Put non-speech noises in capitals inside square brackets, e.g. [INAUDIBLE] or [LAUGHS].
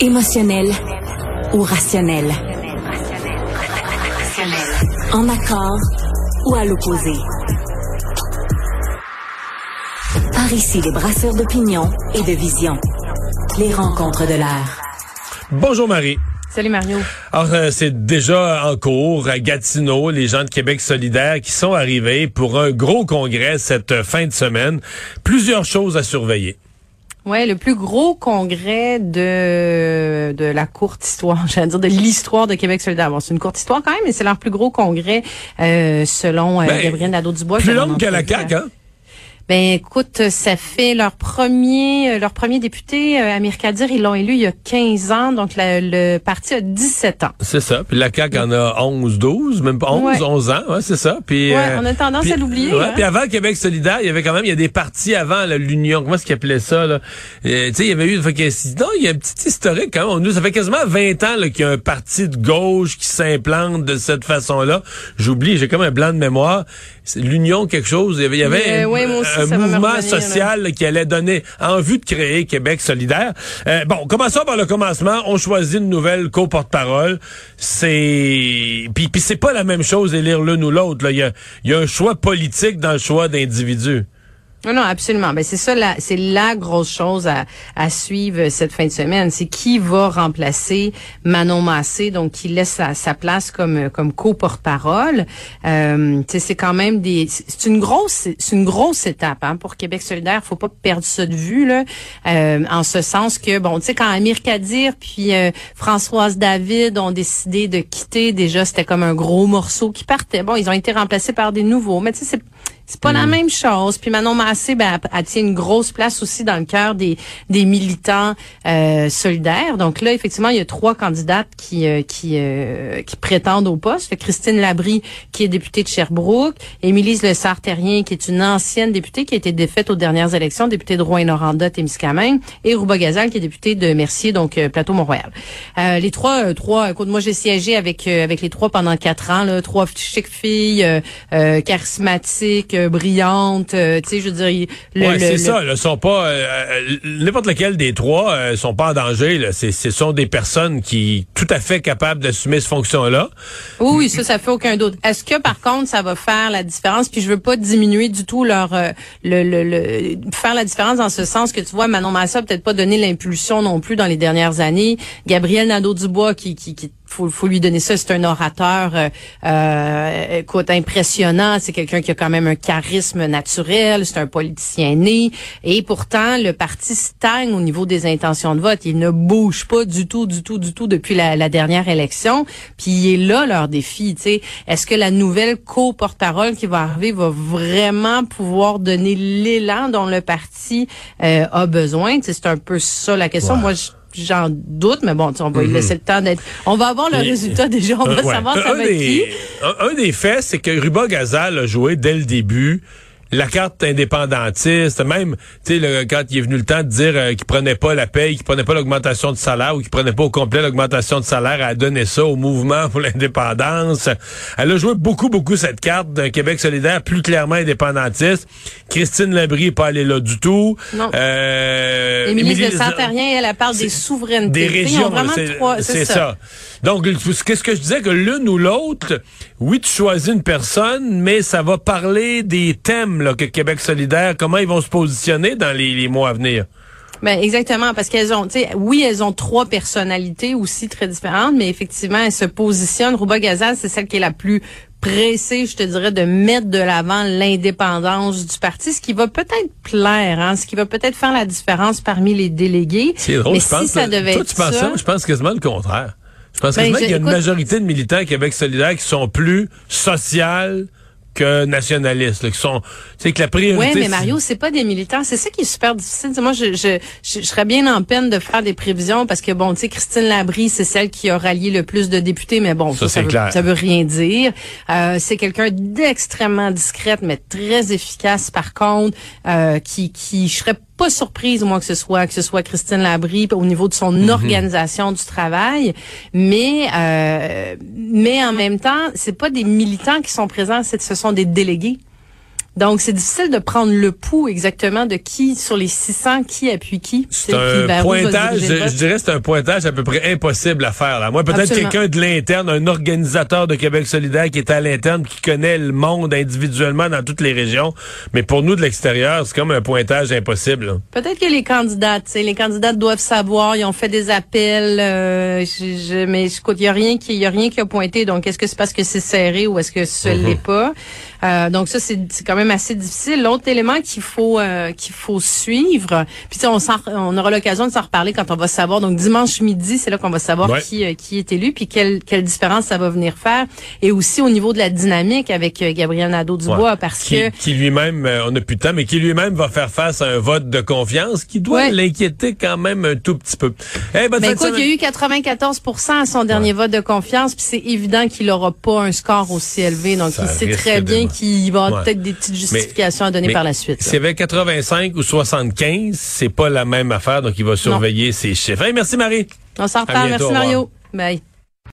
Émotionnel ou rationnel? En accord ou à l'opposé? Par ici, les brasseurs d'opinion et de vision. Les rencontres de l'air. Bonjour Marie. Salut Mario. Alors, euh, c'est déjà en cours à Gatineau, les gens de Québec solidaire qui sont arrivés pour un gros congrès cette fin de semaine. Plusieurs choses à surveiller. Ouais, le plus gros congrès de de la courte histoire, [LAUGHS] j'allais dire de l'histoire de Québec solidaire. Bon, c'est une courte histoire quand même, mais c'est leur plus gros congrès euh, selon euh, Ben, Gabriel Nadeau-Dubois. Plus long que la CAQ, hein? Ben écoute, ça fait leur premier euh, leur premier député, euh, Amir Kadir, ils l'ont élu il y a 15 ans, donc la- le parti a 17 ans. C'est ça. Puis la CAQ en a 11, 12, même pas 11, Ouais. 11 ans. Ouais, c'est ça. Puis, Ouais, euh, on a tendance puis- à l'oublier. ouais, hein. Puis avant Québec solidaire, il y avait quand même, il y a des partis avant l'Union. Comment est-ce qu'ils appelaient ça? Là? Euh, tu sais, il y avait eu... Fait que, non, il y a un petit historique quand même. Nous, ça fait quasiment 20 ans là, qu'il y a un parti de gauche qui s'implante de cette façon-là. J'oublie, j'ai comme un blanc de mémoire. L'Union quelque chose. Il y avait, il y avait Euh, un, ouais, moi aussi, me mouvement social là, qui allait donner en vue de créer Québec solidaire. Euh, bon, commençons par le commencement. On choisit une nouvelle co-porte-parole. C'est puis puis c'est pas la même chose élire l'une ou l'autre. là. Il y a, il y a un choix politique dans le choix d'individus. Non, non, absolument. Ben c'est ça, c'est la grosse chose à, à suivre cette fin de semaine. C'est qui va remplacer Manon Massé, donc qui laisse sa, sa place comme comme co-porte-parole. Euh, c'est quand même des, c'est une grosse, c'est une grosse étape hein, pour Québec solidaire. Faut pas perdre ça de vue là, euh, en ce sens que bon, tu sais, quand Amir Kadir puis euh, Françoise David ont décidé de quitter, déjà c'était comme un gros morceau qui partait. Bon, ils ont été remplacés par des nouveaux, mais tu sais, c'est pas la même chose. Puis Manon Massé, ben, elle, elle tient une grosse place aussi dans le cœur des, des militants euh, solidaires. Donc là, effectivement, il y a trois candidates qui euh, qui, euh, qui prétendent au poste. Christine Labrie, qui est députée de Sherbrooke, Émilise Le Sartérien, qui est une ancienne députée qui a été défaite aux dernières élections, députée de Rouen-Noranda, Témiscamingue, et Rouba Gazal, qui est députée de Mercier, donc euh, Plateau-Mont-Royal. Euh, les trois, euh, trois, écoute, moi j'ai siégé avec euh, avec les trois pendant quatre ans, là, trois chic filles, charismatiques, euh, brillantes, euh, tu sais, je veux dire, le, ouais, c'est le- ça. Là, sont pas euh, euh, n'importe lequel des trois euh, sont pas en danger. Là. C'est, ce sont des personnes qui tout à fait capables d'assumer cette fonction-là. Oui, oui, ça, ça fait aucun doute. Est-ce que par contre, ça va faire la différence? Puis je veux pas diminuer du tout leur euh, le, le, le- faire la différence dans ce sens que tu vois, Manon Massa peut-être pas donné l'impulsion non plus dans les dernières années. Gabriel Nadeau-Dubois qui qui, qui faut, faut lui donner ça, c'est un orateur, euh, euh, écoute, impressionnant. C'est quelqu'un qui a quand même un charisme naturel. C'est un politicien né. Et pourtant, le parti stagne au niveau des intentions de vote. Il ne bouge pas du tout, du tout, du tout depuis la, la dernière élection. Puis il est là leur défi. Tu sais, est-ce que la nouvelle co-porte-parole qui va arriver va vraiment pouvoir donner l'élan dont le parti euh, a besoin? C'est un peu ça la question. Moi, je J'en doute, mais bon, on va lui laisser le temps d'être. On va avoir le Et- résultat déjà. On va Euh, ouais. savoir ça un, va être qui. un, un des faits, c'est que Ruba Gazal a joué dès le début la carte indépendantiste, même tu sais quand il est venu le temps de dire euh, qu'il prenait pas la paye, qu'il prenait pas l'augmentation de salaire ou qu'il prenait pas au complet l'augmentation de salaire, elle a donné ça au mouvement pour [LAUGHS] l'indépendance. Elle a joué beaucoup beaucoup cette carte d'un Québec solidaire plus clairement indépendantiste. Christine Labrie est pas allée là du tout. Non. Euh, Émilie Émilie- de Saint-Ariens, elle, elle parle des souverainetés. des régions. C'est ça. Donc, qu'est-ce que je disais? Que l'une ou l'autre, oui, tu choisis une personne, mais ça va parler des thèmes là, que Québec solidaire, comment ils vont se positionner dans les, les mois à venir? Ben exactement parce qu'elles ont, tu sais, oui, elles ont trois personnalités aussi très différentes, mais effectivement, elles se positionnent. Rouba Gazal, c'est celle qui est la plus pressée, je te dirais, de mettre de l'avant l'indépendance du parti, ce qui va peut-être plaire, hein, ce qui va peut-être faire la différence parmi les délégués. C'est drôle, mais je pense. si ça là, devait toi, être tu penses ça, ça, je pense quasiment le contraire. Je pense Ben, quasiment qu'il y a une majorité de militants à Québec solidaire qui sont plus social que nationalistes, là, qui sont, tu sais, que la priorité. Oui, mais c'est- Mario, c'est pas des militants. C'est ça qui est super difficile. Moi, je, je, je, je serais bien en peine de faire des prévisions parce que, bon, tu sais, Christine Labrie, c'est celle qui a rallié le plus de députés, mais bon, Ça, ça, c'est ça, veut, ça veut rien dire. Euh, c'est quelqu'un d'extrêmement discrète, mais très efficace, par contre, euh, qui, qui, je serais pas surprise, moi, que ce soit que ce soit Christine Labrie au niveau de son organisation du travail, mais euh, mais en même temps, c'est pas des militants qui sont présents, c'est ce sont des délégués. Donc, c'est difficile de prendre le pouls exactement de qui, sur les 600, qui appuie qui. C'est un pointage, je, dirais c'est un pointage à peu près impossible à faire. Là. Moi, peut-être quelqu'un de l'interne, un organisateur de Québec solidaire qui est à l'interne, qui connaît le monde individuellement dans toutes les régions. Mais pour nous, de l'extérieur, c'est comme un pointage impossible. Peut-être que les candidats, les candidats doivent savoir, ils ont fait des appels, euh, je, mais écoute, il n'y a rien qui, y a rien qui a pointé. Donc, est-ce que c'est parce que c'est serré ou est-ce que ce mm-hmm. l'est pas? Euh, donc ça, c'est quand même assez difficile. L'autre élément qu'il faut euh, qu'il faut suivre, puis on, on aura l'occasion de s'en reparler quand on va savoir. Donc dimanche midi, c'est là qu'on va savoir qui euh, qui est élu, puis quelle quelle différence ça va venir faire, et aussi au niveau de la dynamique avec Gabriel Nadeau-Dubois, parce que qui lui-même, on n'a plus de temps, mais qui lui-même va faire face à un vote de confiance qui doit l'inquiéter quand même un tout petit peu. Eh, ben, mais écoute, il y a eu 94 à son dernier vote de confiance, puis c'est évident qu'il n'aura pas un score aussi élevé. Donc il sait très bien qui va avoir peut-être des petites justifications à donner par la suite. S'il y avait 85 ou 75, c'est pas la même affaire, donc il va surveiller ces chiffres. merci Marie. On s'en reparle. Merci Mario. Bye.